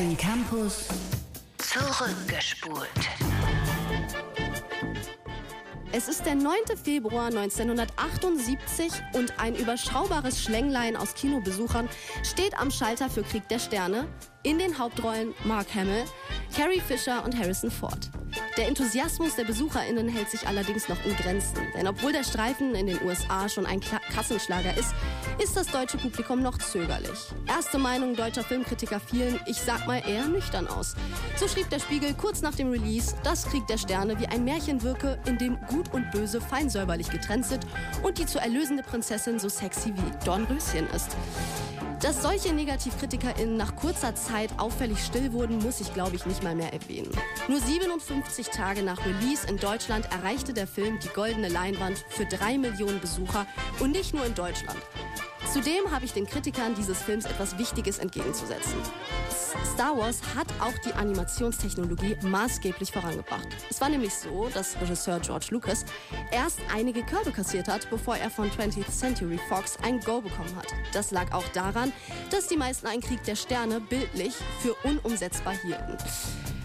Köln Campus zurückgespult. Es ist der 9. Februar 1978 und ein überschaubares Schlänglein aus Kinobesuchern steht am Schalter für Krieg der Sterne. In den Hauptrollen Mark Hamill, Carrie Fisher und Harrison Ford. Der Enthusiasmus der BesucherInnen hält sich allerdings noch in Grenzen. Denn obwohl der Streifen in den USA schon ein Kassenschlager ist, ist das deutsche Publikum noch zögerlich. Erste Meinung deutscher Filmkritiker fielen, ich sag mal, eher nüchtern aus. So schrieb der Spiegel kurz nach dem Release, dass Krieg der Sterne wie ein Märchen wirke, in dem Gut und Böse fein säuberlich getrennt sind und die zu erlösende Prinzessin so sexy wie Dornröschen ist. Dass solche NegativkritikerInnen nach kurzer Zeit auffällig still wurden, muss ich glaube ich nicht mal mehr erwähnen. Nur 57 Tage nach Release in Deutschland erreichte der Film die goldene Leinwand für drei Millionen Besucher und nicht nur in Deutschland. Zudem habe ich den Kritikern dieses Films etwas Wichtiges entgegenzusetzen. Star Wars hat auch die Animationstechnologie maßgeblich vorangebracht. Es war nämlich so, dass Regisseur George Lucas erst einige Körbe kassiert hat, bevor er von 20th Century Fox ein Go bekommen hat. Das lag auch daran, dass die meisten einen Krieg der Sterne bildlich für unumsetzbar hielten.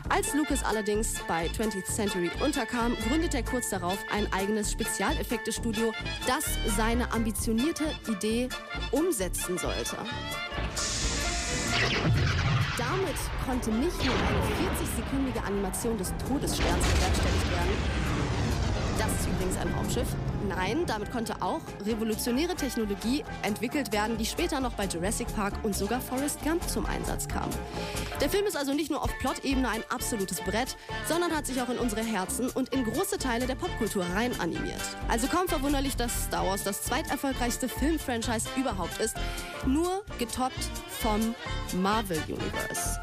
Als Lucas allerdings bei 20th Century unterkam, gründete er kurz darauf ein eigenes Spezialeffektestudio, das seine ambitionierte Idee umsetzen sollte. Damit konnte nicht nur eine 40-sekündige Animation des Todessterns bewerkstelligt werden, das ist übrigens ein Raumschiff. Nein, damit konnte auch revolutionäre Technologie entwickelt werden, die später noch bei Jurassic Park und sogar Forrest Gump zum Einsatz kam. Der Film ist also nicht nur auf Plot-Ebene ein absolutes Brett, sondern hat sich auch in unsere Herzen und in große Teile der Popkultur rein animiert. Also kaum verwunderlich, dass Star Wars das zweiterfolgreichste Filmfranchise überhaupt ist, nur getoppt vom Marvel Universe.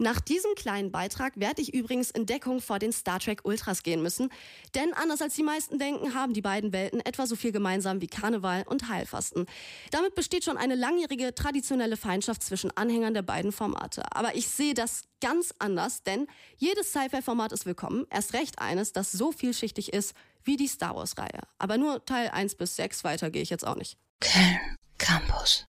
Nach diesem kleinen Beitrag werde ich übrigens in Deckung vor den Star Trek Ultras gehen müssen, denn anders als die meisten denken, haben die beiden Welten etwa so viel gemeinsam wie Karneval und Heilfasten. Damit besteht schon eine langjährige traditionelle Feindschaft zwischen Anhängern der beiden Formate. Aber ich sehe das ganz anders, denn jedes Sci-Fi-Format ist willkommen, erst recht eines, das so vielschichtig ist wie die Star Wars-Reihe. Aber nur Teil 1 bis 6, weiter gehe ich jetzt auch nicht. Köln Campus.